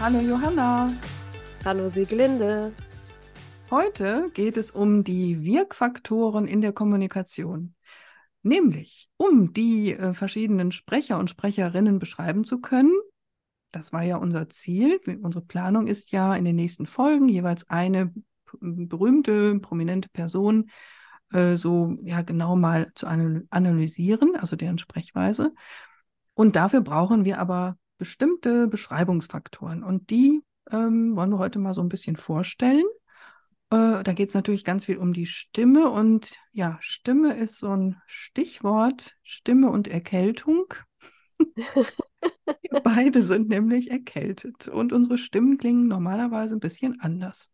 Hallo Johanna. Hallo Sieglinde. Heute geht es um die Wirkfaktoren in der Kommunikation. Nämlich, um die äh, verschiedenen Sprecher und Sprecherinnen beschreiben zu können. Das war ja unser Ziel. Unsere Planung ist ja in den nächsten Folgen jeweils eine berühmte, prominente Person äh, so ja genau mal zu analysieren, also deren Sprechweise. Und dafür brauchen wir aber bestimmte Beschreibungsfaktoren. Und die ähm, wollen wir heute mal so ein bisschen vorstellen. Äh, da geht es natürlich ganz viel um die Stimme und ja, Stimme ist so ein Stichwort, Stimme und Erkältung. wir beide sind nämlich erkältet und unsere Stimmen klingen normalerweise ein bisschen anders.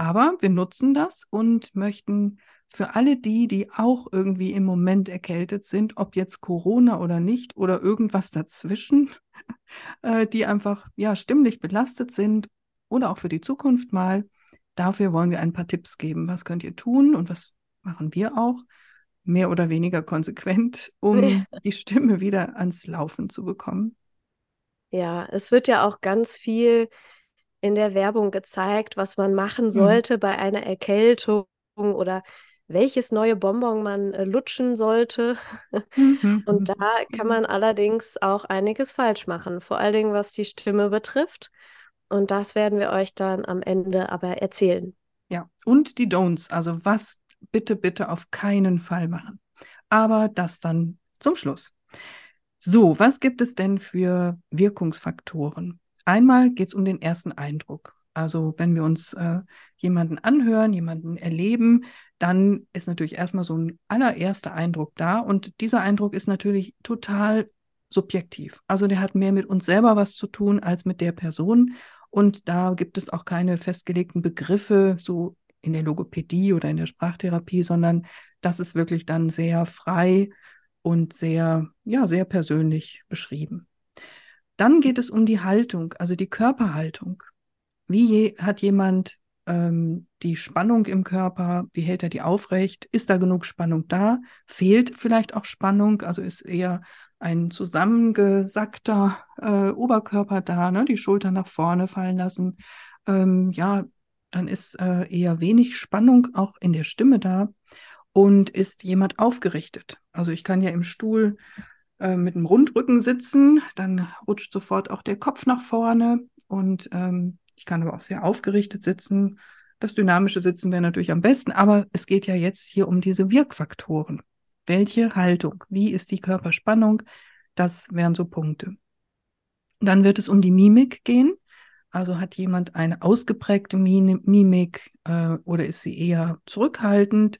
Aber wir nutzen das und möchten für alle die, die auch irgendwie im Moment erkältet sind, ob jetzt Corona oder nicht oder irgendwas dazwischen, äh, die einfach ja stimmlich belastet sind oder auch für die Zukunft mal, Dafür wollen wir ein paar Tipps geben. Was könnt ihr tun und was machen wir auch? Mehr oder weniger konsequent, um die Stimme wieder ans Laufen zu bekommen. Ja, es wird ja auch ganz viel in der Werbung gezeigt, was man machen mhm. sollte mhm. bei einer Erkältung oder welches neue Bonbon man äh, lutschen sollte. Mhm. Und da kann man allerdings auch einiges falsch machen, vor allen Dingen was die Stimme betrifft. Und das werden wir euch dann am Ende aber erzählen. Ja, und die Don'ts, also was bitte, bitte auf keinen Fall machen. Aber das dann zum Schluss. So, was gibt es denn für Wirkungsfaktoren? Einmal geht es um den ersten Eindruck. Also wenn wir uns äh, jemanden anhören, jemanden erleben, dann ist natürlich erstmal so ein allererster Eindruck da. Und dieser Eindruck ist natürlich total subjektiv. Also der hat mehr mit uns selber was zu tun als mit der Person. Und da gibt es auch keine festgelegten Begriffe, so in der Logopädie oder in der Sprachtherapie, sondern das ist wirklich dann sehr frei und sehr, ja, sehr persönlich beschrieben. Dann geht es um die Haltung, also die Körperhaltung. Wie je, hat jemand ähm, die Spannung im Körper? Wie hält er die aufrecht? Ist da genug Spannung da? Fehlt vielleicht auch Spannung? Also ist eher ein zusammengesackter äh, Oberkörper da, ne? die Schultern nach vorne fallen lassen. Ähm, ja, dann ist äh, eher wenig Spannung auch in der Stimme da und ist jemand aufgerichtet. Also ich kann ja im Stuhl äh, mit einem Rundrücken sitzen, dann rutscht sofort auch der Kopf nach vorne und ähm, ich kann aber auch sehr aufgerichtet sitzen. Das dynamische Sitzen wäre natürlich am besten, aber es geht ja jetzt hier um diese Wirkfaktoren. Welche Haltung? Wie ist die Körperspannung? Das wären so Punkte. Dann wird es um die Mimik gehen. Also hat jemand eine ausgeprägte Mimik äh, oder ist sie eher zurückhaltend?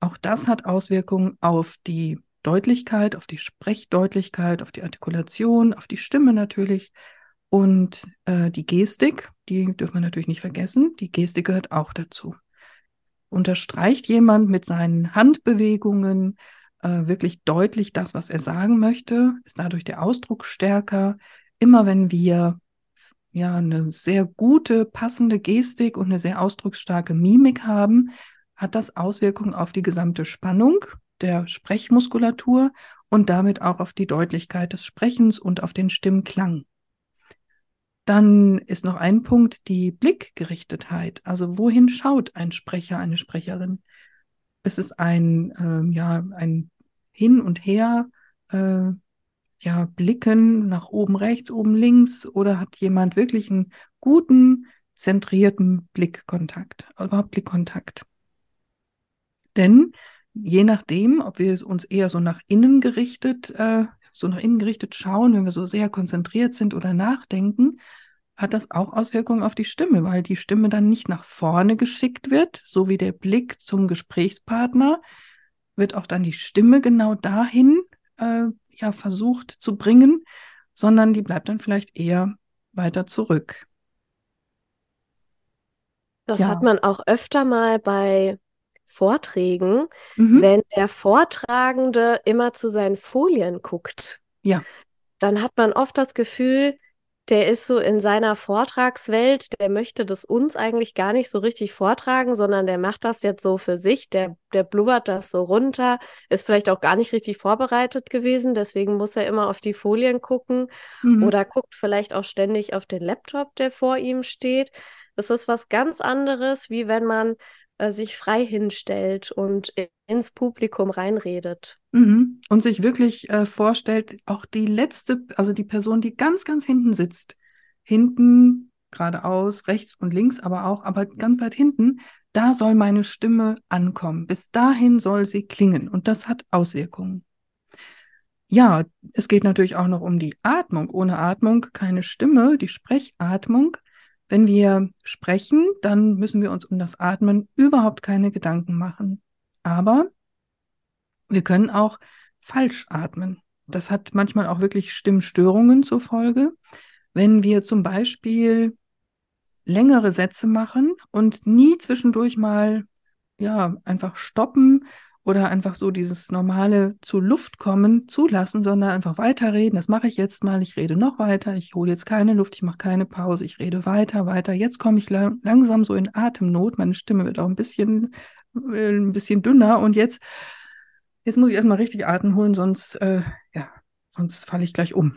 Auch das hat Auswirkungen auf die Deutlichkeit, auf die Sprechdeutlichkeit, auf die Artikulation, auf die Stimme natürlich. Und äh, die Gestik, die dürfen wir natürlich nicht vergessen. Die Gestik gehört auch dazu. Unterstreicht jemand mit seinen Handbewegungen, äh, wirklich deutlich das, was er sagen möchte, ist dadurch der Ausdruck stärker. Immer wenn wir ja eine sehr gute, passende Gestik und eine sehr ausdrucksstarke Mimik haben, hat das Auswirkungen auf die gesamte Spannung der Sprechmuskulatur und damit auch auf die Deutlichkeit des Sprechens und auf den Stimmklang. Dann ist noch ein Punkt die Blickgerichtetheit. Also wohin schaut ein Sprecher, eine Sprecherin? Ist es ein, äh, ja, ein hin und her äh, ja, blicken, nach oben rechts, oben links, oder hat jemand wirklich einen guten, zentrierten Blickkontakt, überhaupt Blickkontakt? Denn je nachdem, ob wir es uns eher so nach innen gerichtet, äh, so nach innen gerichtet schauen, wenn wir so sehr konzentriert sind oder nachdenken, hat das auch Auswirkungen auf die Stimme, weil die Stimme dann nicht nach vorne geschickt wird, so wie der Blick zum Gesprächspartner, wird auch dann die Stimme genau dahin äh, ja versucht zu bringen, sondern die bleibt dann vielleicht eher weiter zurück. Das ja. hat man auch öfter mal bei Vorträgen, mhm. wenn der Vortragende immer zu seinen Folien guckt. Ja. Dann hat man oft das Gefühl, der ist so in seiner Vortragswelt, der möchte das uns eigentlich gar nicht so richtig vortragen, sondern der macht das jetzt so für sich, der, der blubbert das so runter, ist vielleicht auch gar nicht richtig vorbereitet gewesen, deswegen muss er immer auf die Folien gucken mhm. oder guckt vielleicht auch ständig auf den Laptop, der vor ihm steht. Das ist was ganz anderes, wie wenn man äh, sich frei hinstellt und ins Publikum reinredet. Mhm. Und sich wirklich äh, vorstellt, auch die letzte, also die Person, die ganz, ganz hinten sitzt, hinten, geradeaus, rechts und links, aber auch, aber ganz weit hinten, da soll meine Stimme ankommen. Bis dahin soll sie klingen und das hat Auswirkungen. Ja, es geht natürlich auch noch um die Atmung. Ohne Atmung keine Stimme, die Sprechatmung. Wenn wir sprechen, dann müssen wir uns um das Atmen überhaupt keine Gedanken machen. Aber wir können auch falsch atmen. Das hat manchmal auch wirklich Stimmstörungen zur Folge. Wenn wir zum Beispiel längere Sätze machen und nie zwischendurch mal ja einfach stoppen oder einfach so dieses normale zu Luft kommen zulassen, sondern einfach weiterreden. Das mache ich jetzt mal. Ich rede noch weiter. Ich hole jetzt keine Luft. Ich mache keine Pause. Ich rede weiter, weiter. Jetzt komme ich lang langsam so in Atemnot. Meine Stimme wird auch ein bisschen, äh, ein bisschen dünner. Und jetzt, jetzt muss ich erstmal richtig Atem holen, sonst, äh, ja, sonst falle ich gleich um.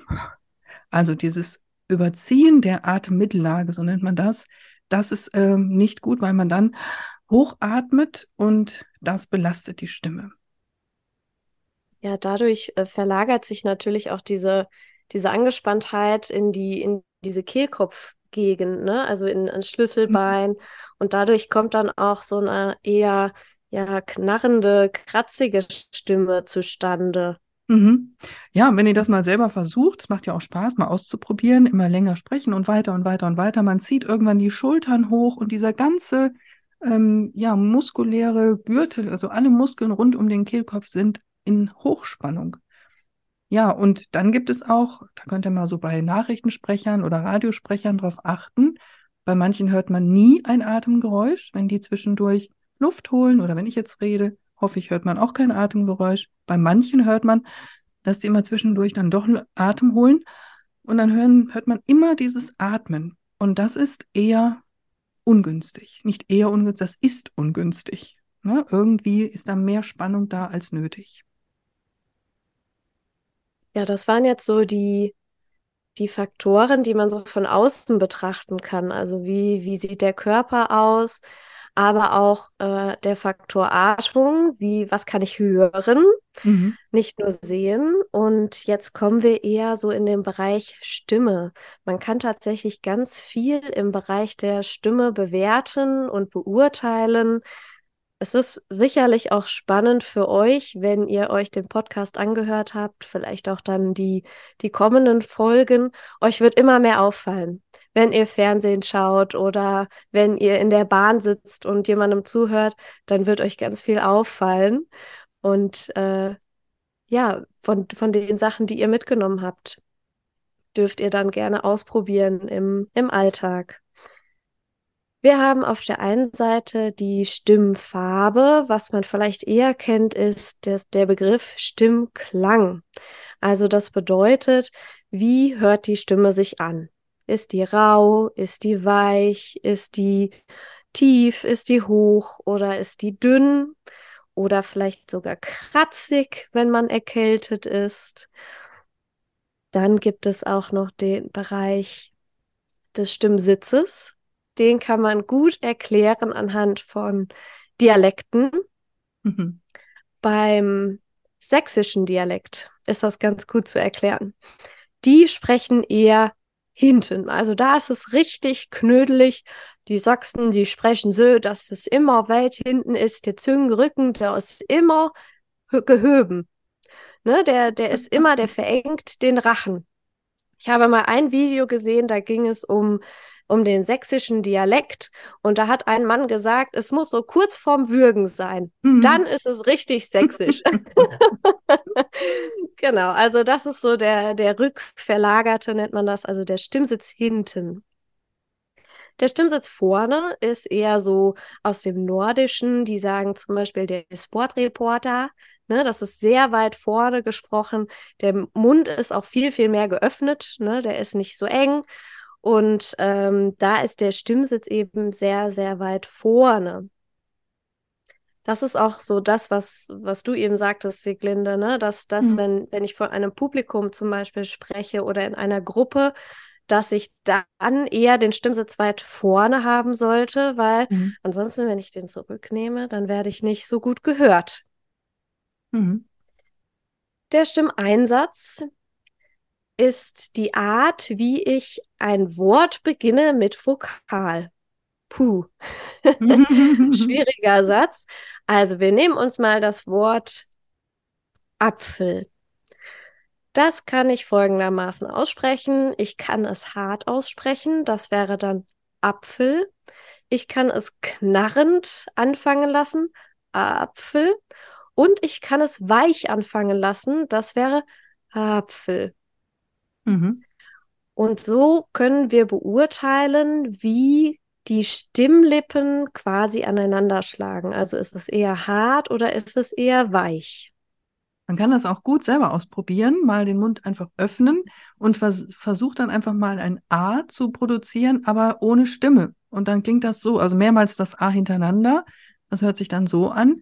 Also dieses Überziehen der Atemmittellage, so nennt man das, das ist äh, nicht gut, weil man dann hochatmet und das belastet die Stimme. Ja, dadurch äh, verlagert sich natürlich auch diese, diese Angespanntheit in die, in diese Kehlkopfgegend, ne? Also in ein Schlüsselbein. Mhm. Und dadurch kommt dann auch so eine eher ja, knarrende, kratzige Stimme zustande. Mhm. Ja, wenn ihr das mal selber versucht, es macht ja auch Spaß, mal auszuprobieren, immer länger sprechen und weiter und weiter und weiter. Man zieht irgendwann die Schultern hoch und dieser ganze ähm, ja, muskuläre Gürtel, also alle Muskeln rund um den Kehlkopf sind in Hochspannung. Ja, und dann gibt es auch, da könnt ihr mal so bei Nachrichtensprechern oder Radiosprechern drauf achten. Bei manchen hört man nie ein Atemgeräusch, wenn die zwischendurch Luft holen oder wenn ich jetzt rede, hoffe ich, hört man auch kein Atemgeräusch. Bei manchen hört man, dass die immer zwischendurch dann doch Atem holen und dann hören, hört man immer dieses Atmen. Und das ist eher ungünstig. Nicht eher ungünstig, das ist ungünstig. Ne? Irgendwie ist da mehr Spannung da als nötig. Ja, das waren jetzt so die, die Faktoren, die man so von außen betrachten kann. Also wie, wie sieht der Körper aus? Aber auch äh, der Faktor Atmung, wie was kann ich hören, mhm. nicht nur sehen. Und jetzt kommen wir eher so in den Bereich Stimme. Man kann tatsächlich ganz viel im Bereich der Stimme bewerten und beurteilen. Es ist sicherlich auch spannend für euch, wenn ihr euch den Podcast angehört habt, vielleicht auch dann die, die kommenden Folgen. Euch wird immer mehr auffallen wenn ihr Fernsehen schaut oder wenn ihr in der Bahn sitzt und jemandem zuhört, dann wird euch ganz viel auffallen. Und äh, ja, von, von den Sachen, die ihr mitgenommen habt, dürft ihr dann gerne ausprobieren im, im Alltag. Wir haben auf der einen Seite die Stimmfarbe. Was man vielleicht eher kennt, ist des, der Begriff Stimmklang. Also das bedeutet, wie hört die Stimme sich an? Ist die rau? Ist die weich? Ist die tief? Ist die hoch? Oder ist die dünn? Oder vielleicht sogar kratzig, wenn man erkältet ist. Dann gibt es auch noch den Bereich des Stimmsitzes. Den kann man gut erklären anhand von Dialekten. Mhm. Beim sächsischen Dialekt ist das ganz gut zu erklären. Die sprechen eher hinten. Also da ist es richtig knödelig. Die Sachsen, die sprechen so, dass es immer weit hinten ist. Der Zungenrücken, der ist immer gehöben. Ne, der, der ist immer, der verengt den Rachen. Ich habe mal ein Video gesehen, da ging es um, um den sächsischen Dialekt und da hat ein Mann gesagt, es muss so kurz vorm Würgen sein. Mhm. Dann ist es richtig sächsisch. genau, also das ist so der, der rückverlagerte, nennt man das, also der Stimmsitz hinten. Der Stimmsitz vorne ist eher so aus dem Nordischen. Die sagen zum Beispiel der Sportreporter. Ne, das ist sehr weit vorne gesprochen. Der Mund ist auch viel, viel mehr geöffnet. Ne? Der ist nicht so eng. Und ähm, da ist der Stimmsitz eben sehr, sehr weit vorne. Das ist auch so das, was, was du eben sagtest, Sieglinde, ne? dass das, mhm. wenn, wenn ich vor einem Publikum zum Beispiel spreche oder in einer Gruppe, dass ich dann eher den Stimmsitz weit vorne haben sollte, weil mhm. ansonsten, wenn ich den zurücknehme, dann werde ich nicht so gut gehört. Mhm. Der Stimmeinsatz ist die Art, wie ich ein Wort beginne mit Vokal. Puh. Schwieriger Satz. Also wir nehmen uns mal das Wort Apfel. Das kann ich folgendermaßen aussprechen. Ich kann es hart aussprechen. Das wäre dann Apfel. Ich kann es knarrend anfangen lassen. Apfel. Und ich kann es weich anfangen lassen. Das wäre Apfel. Mhm. Und so können wir beurteilen, wie die Stimmlippen quasi aneinander schlagen. Also ist es eher hart oder ist es eher weich? Man kann das auch gut selber ausprobieren, mal den Mund einfach öffnen und vers versucht dann einfach mal ein A zu produzieren, aber ohne Stimme. Und dann klingt das so, also mehrmals das A hintereinander. Das hört sich dann so an.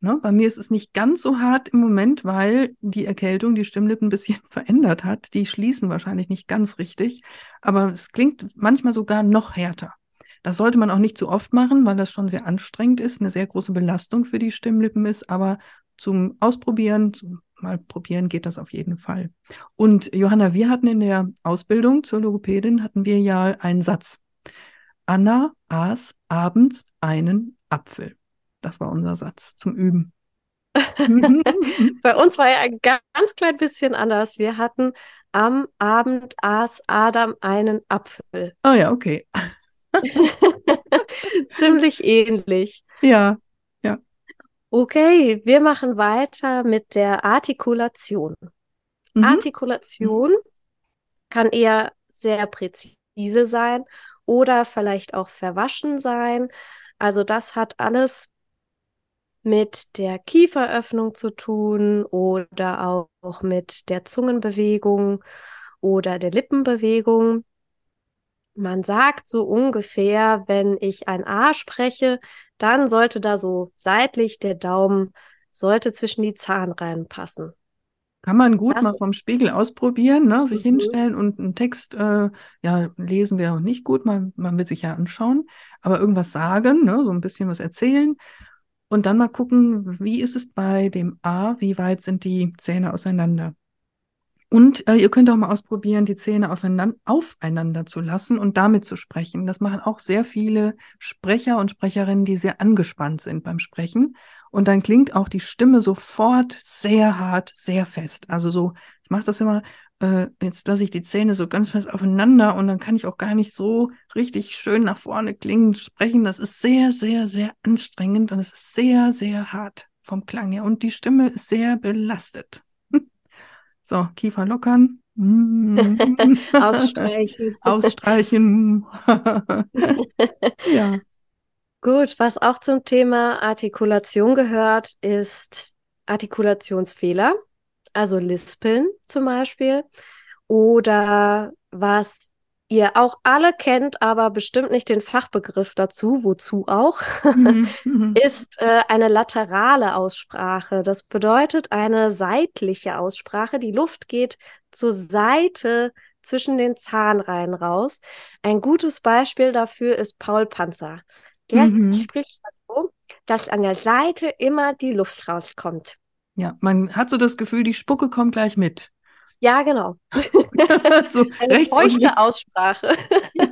Ne? Bei mir ist es nicht ganz so hart im Moment, weil die Erkältung die Stimmlippen ein bisschen verändert hat. Die schließen wahrscheinlich nicht ganz richtig, aber es klingt manchmal sogar noch härter. Das sollte man auch nicht zu oft machen, weil das schon sehr anstrengend ist, eine sehr große Belastung für die Stimmlippen ist, aber zum Ausprobieren, zum mal probieren geht das auf jeden Fall. Und Johanna, wir hatten in der Ausbildung zur Logopädin hatten wir ja einen Satz. Anna aß abends einen Apfel. Das war unser Satz zum Üben. Bei uns war ja ein ganz klein bisschen anders. Wir hatten am Abend aß Adam einen Apfel. Oh ja, okay. Ziemlich ähnlich. Ja, ja. Okay, wir machen weiter mit der Artikulation. Mhm. Artikulation kann eher sehr präzise sein oder vielleicht auch verwaschen sein. Also das hat alles mit der Kieferöffnung zu tun oder auch mit der Zungenbewegung oder der Lippenbewegung. Man sagt so ungefähr, wenn ich ein A spreche, dann sollte da so seitlich der Daumen sollte zwischen die Zahnreihen passen. Kann man gut das mal vom Spiegel ausprobieren, ne? sich mhm. hinstellen und einen Text, äh, ja, lesen wäre auch nicht gut, man, man will sich ja anschauen, aber irgendwas sagen, ne? so ein bisschen was erzählen und dann mal gucken, wie ist es bei dem A, wie weit sind die Zähne auseinander. Und äh, ihr könnt auch mal ausprobieren, die Zähne aufeinander, aufeinander zu lassen und damit zu sprechen. Das machen auch sehr viele Sprecher und Sprecherinnen, die sehr angespannt sind beim Sprechen. Und dann klingt auch die Stimme sofort sehr hart, sehr fest. Also so, ich mache das immer äh, jetzt lasse ich die Zähne so ganz fest aufeinander und dann kann ich auch gar nicht so richtig schön nach vorne klingen, sprechen. Das ist sehr, sehr, sehr anstrengend und es ist sehr, sehr hart vom Klang her. Und die Stimme ist sehr belastet. so, Kiefer lockern. Ausstreichen. Ausstreichen. ja. Gut, was auch zum Thema Artikulation gehört, ist Artikulationsfehler also Lispeln zum Beispiel. Oder was ihr auch alle kennt, aber bestimmt nicht den Fachbegriff dazu, wozu auch, mhm, mhm. ist äh, eine laterale Aussprache. Das bedeutet eine seitliche Aussprache. Die Luft geht zur Seite zwischen den Zahnreihen raus. Ein gutes Beispiel dafür ist Paul Panzer. Der mhm. spricht so, dass an der Seite immer die Luft rauskommt. Ja, man hat so das Gefühl, die Spucke kommt gleich mit. Ja, genau. so Eine feuchte Aussprache. ja.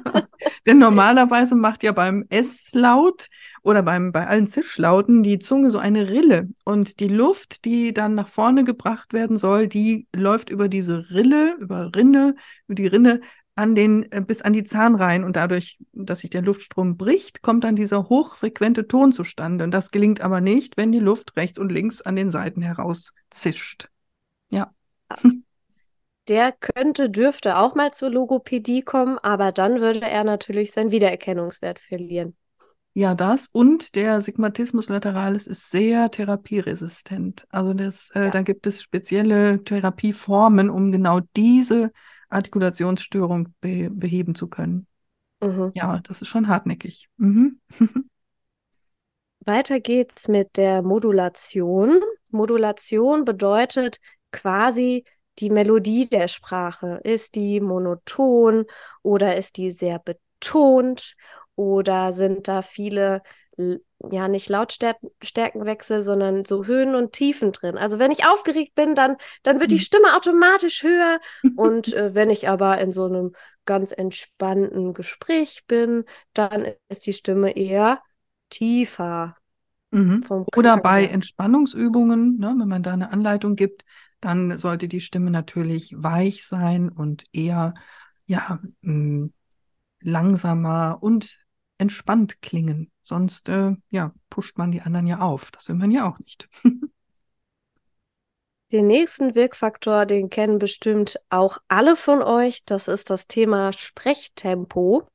Denn normalerweise macht ja beim S-Laut oder beim, bei allen Zischlauten die Zunge so eine Rille. Und die Luft, die dann nach vorne gebracht werden soll, die läuft über diese Rille, über Rinne, über die Rinne an den, äh, bis an die Zahnreihen und dadurch, dass sich der Luftstrom bricht, kommt dann dieser hochfrequente Ton zustande. Und das gelingt aber nicht, wenn die Luft rechts und links an den Seiten heraus zischt. Ja. Der könnte, dürfte auch mal zur Logopädie kommen, aber dann würde er natürlich seinen Wiedererkennungswert verlieren. Ja, das und der Sigmatismus lateralis ist sehr therapieresistent. Also das, äh, Ja. da gibt es spezielle Therapieformen, um genau diese Artikulationsstörung be beheben zu können. Mhm. Ja, das ist schon hartnäckig. Mhm. Weiter geht's mit der Modulation. Modulation bedeutet quasi die Melodie der Sprache. Ist die monoton oder ist die sehr betont oder sind da viele, ja, nicht Lautstärkenwechsel, sondern so Höhen und Tiefen drin? Also wenn ich aufgeregt bin, dann, dann wird die Mhm. Stimme automatisch höher und äh, wenn ich aber in so einem ganz entspannten Gespräch bin, dann ist die Stimme eher tiefer Mhm. Oder bei. Entspannungsübungen, ne, wenn man da eine Anleitung gibt, dann sollte die Stimme natürlich weich sein und eher ja mh, langsamer und entspannt klingen. Sonst äh, ja pusht man die anderen ja auf. Das will man ja auch nicht. Den nächsten Wirkfaktor, den kennen bestimmt auch alle von euch. Das ist das Thema Sprechtempo.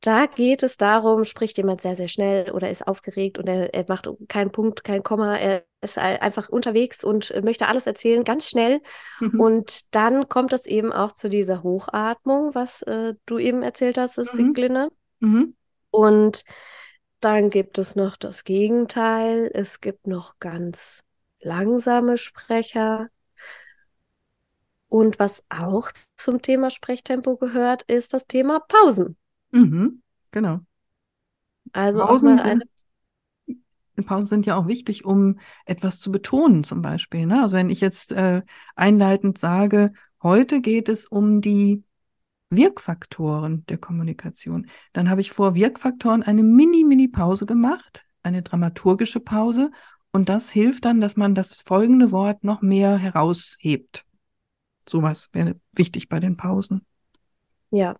Da geht es darum, spricht jemand sehr, sehr schnell oder ist aufgeregt und er, er macht keinen Punkt, kein Komma, er ist ein- einfach unterwegs und möchte alles erzählen, ganz schnell. Mhm. Und dann kommt es eben auch zu dieser Hochatmung, was äh, du eben erzählt hast, das Mhm. Mhm. Und dann gibt es noch das Gegenteil. Es gibt noch ganz langsame Sprecher. Und was auch zum Thema Sprechtempo gehört, ist das Thema Pausen. Mhm. Genau. Also auch Pausen sind, Pausen sind ja auch wichtig, um etwas zu betonen, zum Beispiel. Ne? Also wenn ich jetzt äh, einleitend sage, heute geht es um die Wirkfaktoren der Kommunikation, dann habe ich vor Wirkfaktoren eine Mini-Mini-Pause gemacht, eine dramaturgische Pause. Und das hilft dann, dass man das folgende Wort noch mehr heraushebt. Sowas wäre wichtig bei den Pausen. Ja.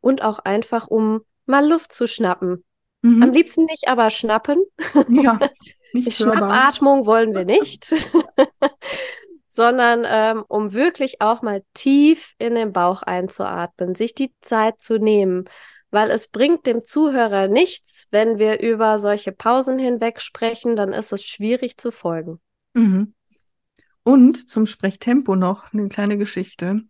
Und auch einfach, um mal Luft zu schnappen. Mhm. Am liebsten nicht, aber schnappen. Ja, nicht. Schnappatmung wollen wir nicht, sondern ähm, um wirklich auch mal tief in den Bauch einzuatmen, sich die Zeit zu nehmen, weil es bringt dem Zuhörer nichts, wenn wir über solche Pausen hinweg sprechen, dann ist es schwierig zu folgen. Mhm. Und zum Sprechtempo noch eine kleine Geschichte.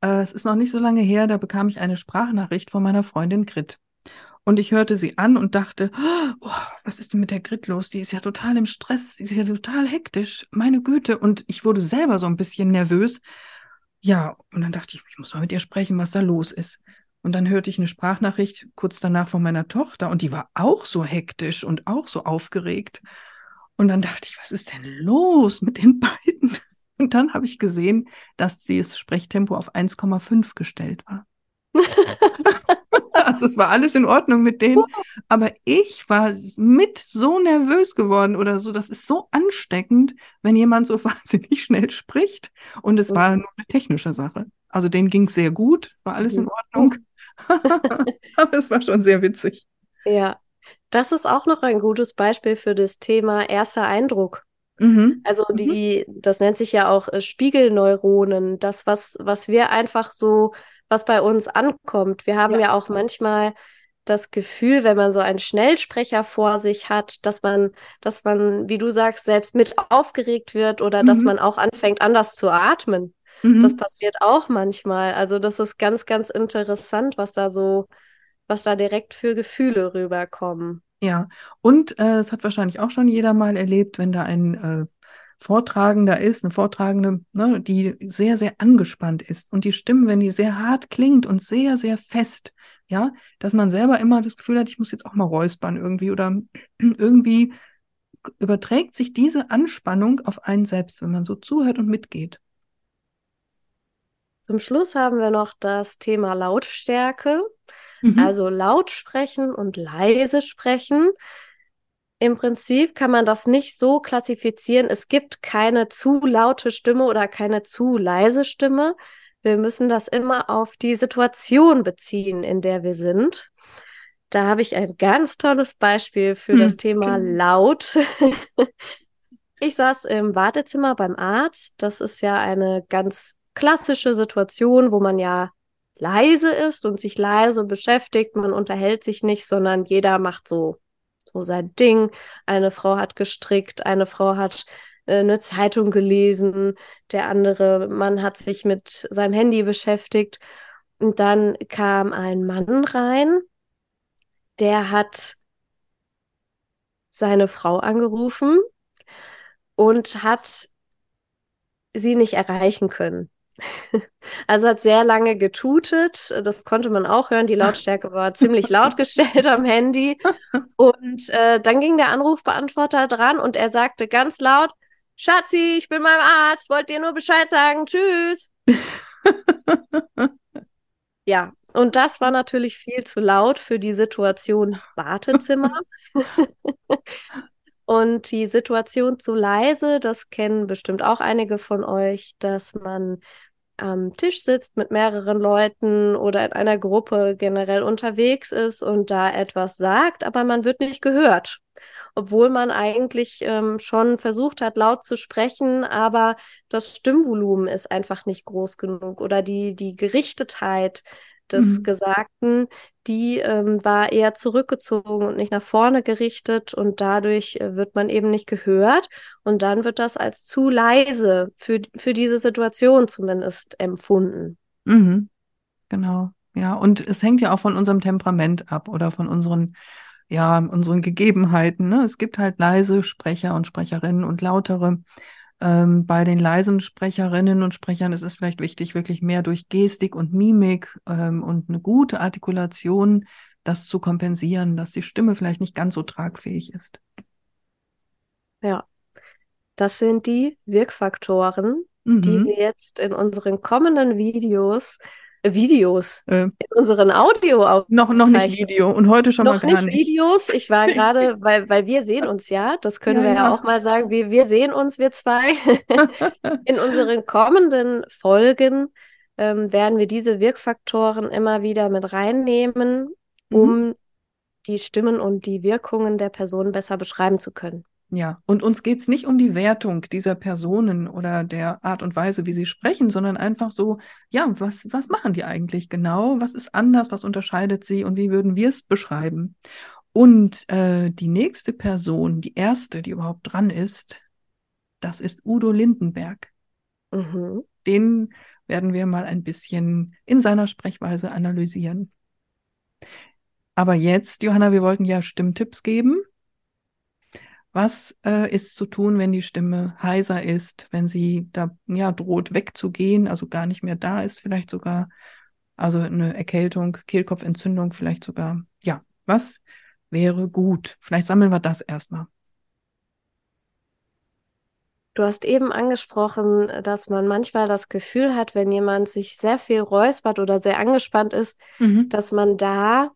Äh, es ist noch nicht so lange her, da bekam ich eine Sprachnachricht von meiner Freundin Grit. Und ich hörte sie an und dachte, oh, was ist denn mit der Grit los? Die ist ja total im Stress, die ist ja total hektisch. Meine Güte. Und ich wurde selber so ein bisschen nervös. Ja, und dann dachte ich, ich muss mal mit ihr sprechen, was da los ist. Und dann hörte ich eine Sprachnachricht kurz danach von meiner Tochter und die war auch so hektisch und auch so aufgeregt. Und dann dachte ich, was ist denn los mit den beiden? Und dann habe ich gesehen, dass das Sprechtempo auf 1,5 gestellt war. also es war alles in Ordnung mit denen, aber ich war mit so nervös geworden oder so. Das ist so ansteckend, wenn jemand so wahnsinnig schnell spricht. Und es war nur eine technische Sache. Also denen ging es sehr gut, war alles in Ordnung. aber es war schon sehr witzig. Ja, das ist auch noch ein gutes Beispiel für das Thema erster Eindruck. Mhm. Also die, das nennt sich ja auch äh, Spiegelneuronen, das, was, was wir einfach so, was bei uns ankommt. Wir haben Ja. ja auch manchmal das Gefühl, wenn man so einen Schnellsprecher vor sich hat, dass man, dass man, wie du sagst, selbst mit aufgeregt wird oder dass Mhm. man auch anfängt, anders zu atmen. Mhm. Das passiert auch manchmal. Also das ist ganz, ganz interessant, was da so, was da direkt für Gefühle rüberkommen. Ja, und äh, es hat wahrscheinlich auch schon jeder mal erlebt, wenn da ein äh, Vortragender ist, eine Vortragende, ne, die sehr, sehr angespannt ist und die Stimme, wenn die sehr hart klingt und sehr, sehr fest, ja, dass man selber immer das Gefühl hat, ich muss jetzt auch mal räuspern irgendwie oder irgendwie überträgt sich diese Anspannung auf einen selbst, wenn man so zuhört und mitgeht. Zum Schluss haben wir noch das Thema Lautstärke. Mhm. Also laut sprechen und leise sprechen. Im Prinzip kann man das nicht so klassifizieren. Es gibt keine zu laute Stimme oder keine zu leise Stimme. Wir müssen das immer auf die Situation beziehen, in der wir sind. Da habe ich ein ganz tolles Beispiel für Hm, das Thema genau. laut. Ich saß im Wartezimmer beim Arzt. Das ist ja eine ganz klassische Situation, wo man ja leise ist und sich leise beschäftigt. Man unterhält sich nicht, sondern jeder macht so, so sein Ding. Eine Frau hat gestrickt, eine Frau hat äh, eine Zeitung gelesen, der andere Mann hat sich mit seinem Handy beschäftigt. Und dann kam ein Mann rein, der hat seine Frau angerufen und hat sie nicht erreichen können. Also hat sehr lange getutet, das konnte man auch hören. Die Lautstärke war ziemlich laut gestellt am Handy. Und äh, dann ging der Anrufbeantworter dran und er sagte ganz laut: Schatzi, ich bin beim Arzt, wollt dir nur Bescheid sagen, tschüss. ja, und das war natürlich viel zu laut für die Situation Wartezimmer. Und die Situation zu leise, das kennen bestimmt auch einige von euch, dass man am Tisch sitzt mit mehreren Leuten oder in einer Gruppe generell unterwegs ist und da etwas sagt, aber man wird nicht gehört. Obwohl man eigentlich ähm, schon versucht hat, laut zu sprechen, aber das Stimmvolumen ist einfach nicht groß genug oder die, die Gerichtetheit des mhm. Gesagten, die ähm, war eher zurückgezogen und nicht nach vorne gerichtet und dadurch äh, wird man eben nicht gehört und dann wird das als zu leise für, für diese Situation zumindest empfunden. Mhm. Genau, ja, und es hängt ja auch von unserem Temperament ab oder von unseren ja, unseren Gegebenheiten. Ne? Es gibt halt leise Sprecher und Sprecherinnen und lautere. Ähm, bei den leisen Sprecherinnen und Sprechern ist es vielleicht wichtig, wirklich mehr durch Gestik und Mimik ähm, und eine gute Artikulation das zu kompensieren, dass die Stimme vielleicht nicht ganz so tragfähig ist. Ja, das sind die Wirkfaktoren, mhm. die wir jetzt in unseren kommenden Videos Videos äh, in unseren Audio noch noch nicht Video und heute schon noch mal gar nicht, nicht. Videos. Ich war gerade, weil weil wir sehen uns ja, das können ja, wir ja, ja, auch mal sagen. Wir wir sehen uns wir zwei in unseren kommenden Folgen ähm, werden wir diese Wirkfaktoren immer wieder mit reinnehmen, mhm. um mhm. die Stimmen und die Wirkungen der Person besser beschreiben zu können. Ja, und uns geht es nicht um die Wertung dieser Personen oder der Art und Weise, wie sie sprechen, sondern einfach so, ja, was, was machen die eigentlich genau? Was ist anders? Was unterscheidet sie? Und wie würden wir es beschreiben? Und äh, die nächste Person, die erste, die überhaupt dran ist, das ist Udo Lindenberg. Mhm. Den werden wir mal ein bisschen in seiner Sprechweise analysieren. Aber jetzt, Johanna, wir wollten ja Stimmtipps geben. Was äh, ist zu tun, wenn die Stimme heiser ist, wenn sie da ja droht wegzugehen, also gar nicht mehr da ist, vielleicht sogar, also eine Erkältung, Kehlkopfentzündung, vielleicht sogar. Ja, was wäre gut? Vielleicht sammeln wir das erstmal. Du hast eben angesprochen, dass man manchmal das Gefühl hat, wenn jemand sich sehr viel räuspert oder sehr angespannt ist, mhm. dass man da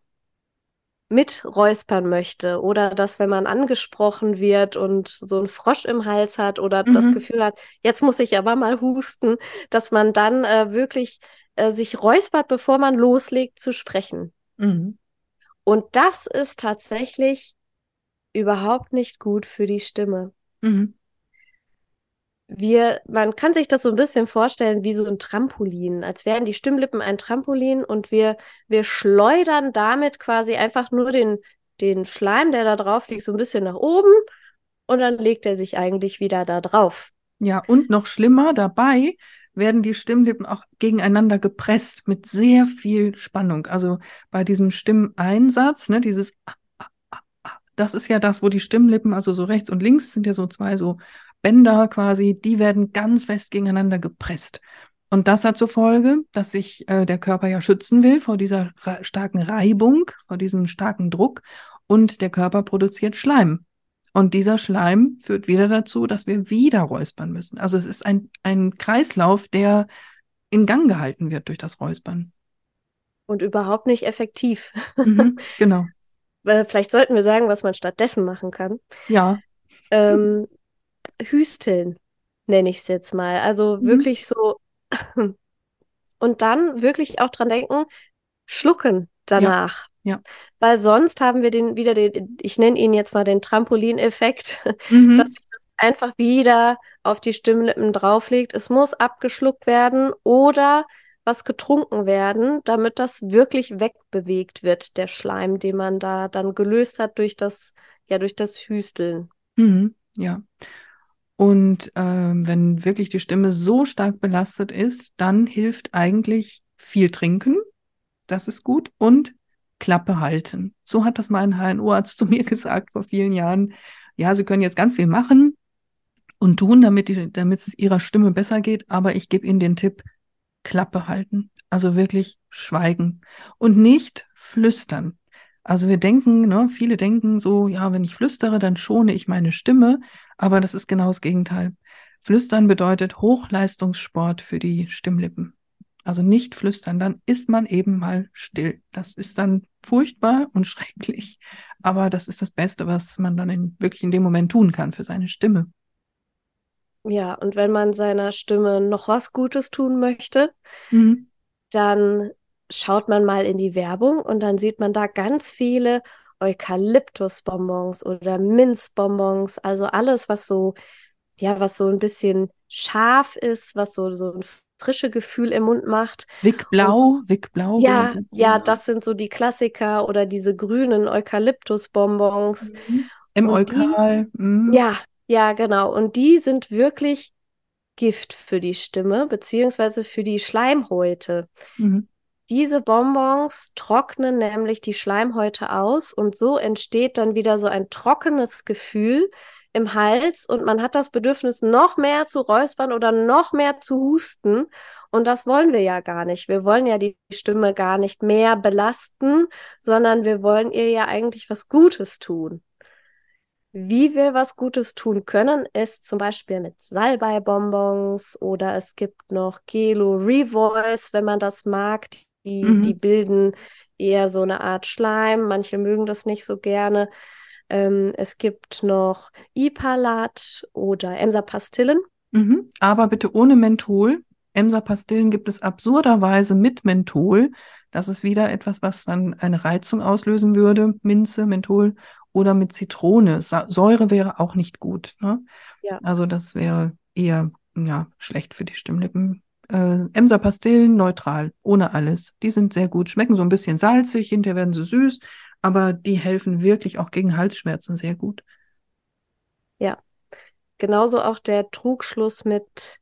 miträuspern möchte oder dass wenn man angesprochen wird und so ein Frosch im Hals hat oder mhm. das Gefühl hat, jetzt muss ich aber mal husten, dass man dann äh, wirklich äh, sich räuspert, bevor man loslegt zu sprechen. Mhm. Und das ist tatsächlich überhaupt nicht gut für die Stimme. Mhm wir, man kann sich das so ein bisschen vorstellen wie so ein Trampolin, als wären die Stimmlippen ein Trampolin und wir, wir schleudern damit quasi einfach nur den, den Schleim, der da drauf liegt, so ein bisschen nach oben und dann legt er sich eigentlich wieder da drauf. Ja, und noch schlimmer dabei werden die Stimmlippen auch gegeneinander gepresst mit sehr viel Spannung. Also bei diesem Stimmeinsatz, ne, dieses das ist ja das, wo die Stimmlippen, also so rechts und links sind ja so zwei so Bänder quasi, die werden ganz fest gegeneinander gepresst. Und das hat zur Folge, dass sich äh, der Körper ja schützen will vor dieser starken Reibung, vor diesem starken Druck und der Körper produziert Schleim. Und dieser Schleim führt wieder dazu, dass wir wieder räuspern müssen. Also es ist ein, ein Kreislauf, der in Gang gehalten wird durch das Räuspern. Und überhaupt nicht effektiv. Mhm, genau. Vielleicht sollten wir sagen, was man stattdessen machen kann. Ja. Ähm, Hüsteln, nenne ich es jetzt mal. Also mhm. wirklich so. Und dann wirklich auch dran denken, schlucken danach. Ja. ja. Weil sonst haben wir den wieder den, ich nenne ihn jetzt mal den Trampolineffekt, mhm. dass sich das einfach wieder auf die Stimmlippen drauflegt. Es muss abgeschluckt werden oder was getrunken werden, damit das wirklich wegbewegt wird, der Schleim, den man da dann gelöst hat durch das, ja, durch das Hüsteln. Mhm, ja. Und äh, wenn wirklich die Stimme so stark belastet ist, dann hilft eigentlich viel trinken. Das ist gut. Und Klappe halten. So hat das mal ein HNO-Arzt zu mir gesagt vor vielen Jahren. Ja, Sie können jetzt ganz viel machen und tun, damit, die, damit es ihrer Stimme besser geht, aber ich gebe Ihnen den Tipp, Klappe halten. Also wirklich schweigen und nicht flüstern. Also wir denken, ne, viele denken so, ja, wenn ich flüstere, dann schone ich meine Stimme, aber das ist genau das Gegenteil. Flüstern bedeutet Hochleistungssport für die Stimmlippen. Also nicht flüstern, dann ist man eben mal still. Das ist dann furchtbar und schrecklich, aber das ist das Beste, was man dann in, wirklich in dem Moment tun kann für seine Stimme. Ja, und wenn man seiner Stimme noch was Gutes tun möchte, mhm. dann schaut man mal in die Werbung und dann sieht man da ganz viele Eukalyptusbonbons oder Minzbonbons, also alles, was so, ja, was so ein bisschen scharf ist, was so, so ein frische Gefühl im Mund macht. Vic Blau, Vic Blau. Ja, ja, das sind so die Klassiker oder diese grünen Eukalyptusbonbons. Mhm. Im Eukal. Mhm. Ja, ja, genau. Und die sind wirklich Gift für die Stimme, beziehungsweise für die Schleimhäute. Mhm. Diese Bonbons trocknen nämlich die Schleimhäute aus und so entsteht dann wieder so ein trockenes Gefühl im Hals und man hat das Bedürfnis, noch mehr zu räuspern oder noch mehr zu husten. Und das wollen wir ja gar nicht. Wir wollen ja die Stimme gar nicht mehr belasten, sondern wir wollen ihr ja eigentlich was Gutes tun. Wie wir was Gutes tun können, ist zum Beispiel mit Salbei-Bonbons oder es gibt noch Gelo Revoice, wenn man das mag. Die, mhm. die bilden eher so eine Art Schleim. Manche mögen das nicht so gerne. Ähm, es gibt noch Ipalat oder Emser-Pastillen. Mhm. Aber bitte ohne Menthol. Emser-Pastillen gibt es absurderweise mit Menthol. Das ist wieder etwas, was dann eine Reizung auslösen würde. Minze, Menthol oder mit Zitrone. Sa Säure wäre auch nicht gut. Ne? Ja. Also das wäre eher ja, schlecht für die Stimmlippen äh, Emser Pastillen neutral, ohne alles. Die sind sehr gut, schmecken so ein bisschen salzig, hinterher werden sie süß, aber die helfen wirklich auch gegen Halsschmerzen sehr gut. Ja, genauso auch der Trugschluss mit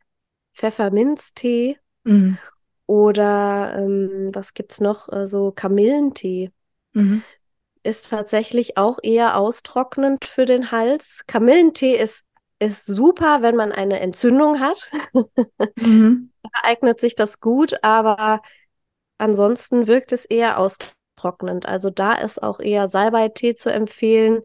Pfefferminztee mhm. oder ähm, was gibt's noch, äh, so Kamillentee. Mhm. Ist tatsächlich auch eher austrocknend für den Hals. Kamillentee ist ist super, wenn man eine Entzündung hat. Mhm. da eignet sich das gut, aber ansonsten wirkt es eher austrocknend. Also da ist auch eher Salbeitee zu empfehlen.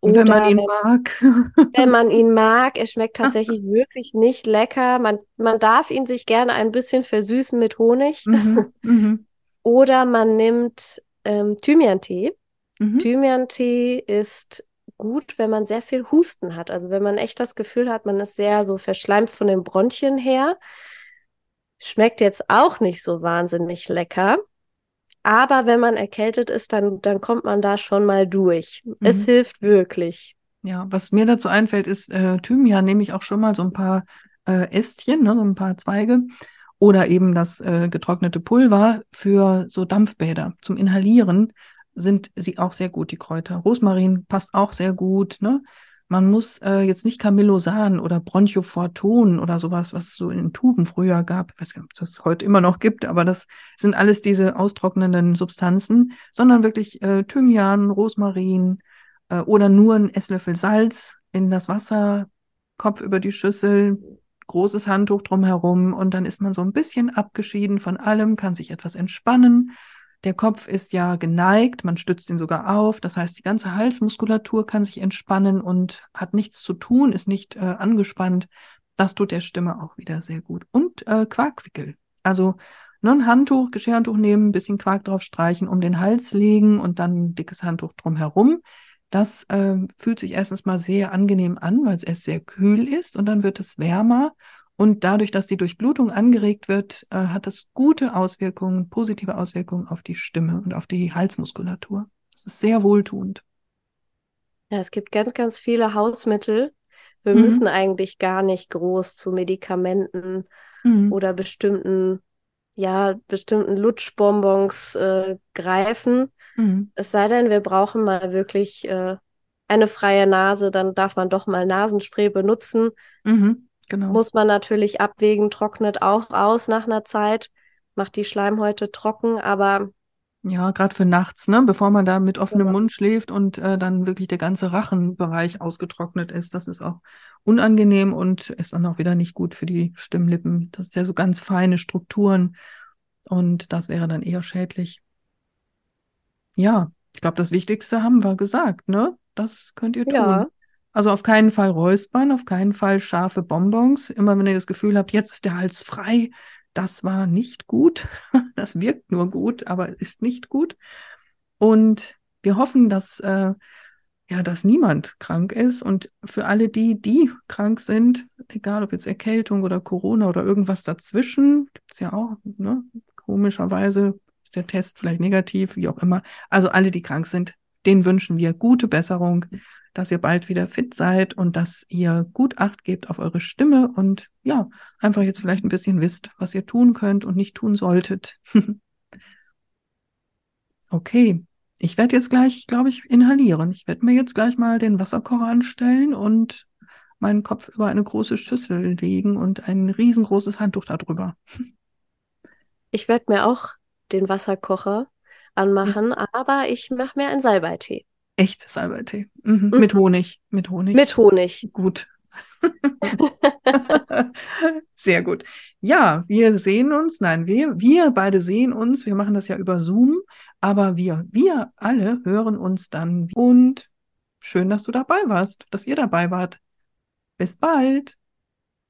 Oder wenn man ihn mag. wenn man ihn mag. Er schmeckt tatsächlich wirklich nicht lecker. Man, man darf ihn sich gerne ein bisschen versüßen mit Honig. Mhm. Mhm. Oder man nimmt ähm, Thymian-Tee. Mhm. Thymian-Tee ist gut, wenn man sehr viel Husten hat. Also wenn man echt das Gefühl hat, man ist sehr so verschleimt von den Bronchien her. Schmeckt jetzt auch nicht so wahnsinnig lecker. Aber wenn man erkältet ist, dann, dann kommt man da schon mal durch. Mhm. Es hilft wirklich. Ja, was mir dazu einfällt, ist äh, Thymian nehme ich auch schon mal so ein paar äh, Ästchen, ne, so ein paar Zweige oder eben das äh, getrocknete Pulver für so Dampfbäder zum Inhalieren sind sie auch sehr gut, die Kräuter. Rosmarin passt auch sehr gut. Ne? Man muss äh, jetzt nicht Camillosan oder Bronchoforton oder sowas, was es so in Tuben früher gab, ich weiß nicht, ob es das heute immer noch gibt, aber das sind alles diese austrocknenden Substanzen, sondern wirklich äh, Thymian, Rosmarin äh, oder nur ein Esslöffel Salz in das Wasser, Kopf über die Schüssel, großes Handtuch drumherum und dann ist man so ein bisschen abgeschieden von allem, kann sich etwas entspannen der Kopf ist ja geneigt, man stützt ihn sogar auf. Das heißt, die ganze Halsmuskulatur kann sich entspannen und hat nichts zu tun, ist nicht äh, angespannt. Das tut der Stimme auch wieder sehr gut. Und äh, Quarkwickel. Also ne, ein Handtuch, Geschirrhandtuch nehmen, ein bisschen Quark drauf streichen, um den Hals legen und dann ein dickes Handtuch drumherum. Das äh, fühlt sich erstens mal sehr angenehm an, weil es erst sehr kühl ist und dann wird es wärmer und dadurch, dass die Durchblutung angeregt wird, äh, hat das gute Auswirkungen, positive Auswirkungen auf die Stimme und auf die Halsmuskulatur. Das ist sehr wohltuend. Ja, es gibt ganz, ganz viele Hausmittel. Wir mhm. müssen eigentlich gar nicht groß zu Medikamenten mhm. oder bestimmten ja, bestimmten Lutschbonbons äh, greifen. Mhm. Es sei denn, wir brauchen mal wirklich äh, eine freie Nase, dann darf man doch mal Nasenspray benutzen. Mhm, genau. Muss man natürlich abwägen, trocknet auch aus nach einer Zeit, macht die Schleimhäute trocken, aber ja, gerade für nachts, ne, bevor man da mit offenem genau. Mund schläft und äh, dann wirklich der ganze Rachenbereich ausgetrocknet ist. Das ist auch unangenehm und ist dann auch wieder nicht gut für die Stimmlippen. Das sind ja so ganz feine Strukturen und das wäre dann eher schädlich. Ja, ich glaube, das Wichtigste haben wir gesagt, ne? Das könnt ihr tun. Ja. Also auf keinen Fall räuspern, auf keinen Fall scharfe Bonbons. Immer wenn ihr das Gefühl habt, jetzt ist der Hals frei, das war nicht gut. Das wirkt nur gut, aber ist nicht gut. Und wir hoffen, dass, äh, ja, dass niemand krank ist. Und für alle die, die krank sind, egal ob jetzt Erkältung oder Corona oder irgendwas dazwischen, gibt es ja auch, ne? komischerweise ist der Test vielleicht negativ, wie auch immer. Also alle, die krank sind, denen wünschen wir gute Besserung dass ihr bald wieder fit seid und dass ihr gut Acht gebt auf eure Stimme und ja, einfach jetzt vielleicht ein bisschen wisst, was ihr tun könnt und nicht tun solltet. okay, ich werde jetzt gleich, glaube ich, inhalieren. Ich werde mir jetzt gleich mal den Wasserkocher anstellen und meinen Kopf über eine große Schüssel legen und ein riesengroßes Handtuch darüber. Ich werde mir auch den Wasserkocher anmachen, ja. aber ich mache mir einen Salbeitee. Echt Salbeitee. Mhm. Mhm. Mit Honig. Mit Honig. Mit Honig. Gut. Sehr gut. Ja, wir sehen uns. Nein, wir, wir beide sehen uns. Wir machen das ja über Zoom, aber wir, wir alle hören uns dann. Und schön, dass du dabei warst, dass ihr dabei wart. Bis bald.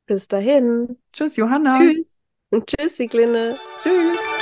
Bis dahin. Tschüss, Johanna. Tschüss. Und tschüss, Siglinde. Tschüss.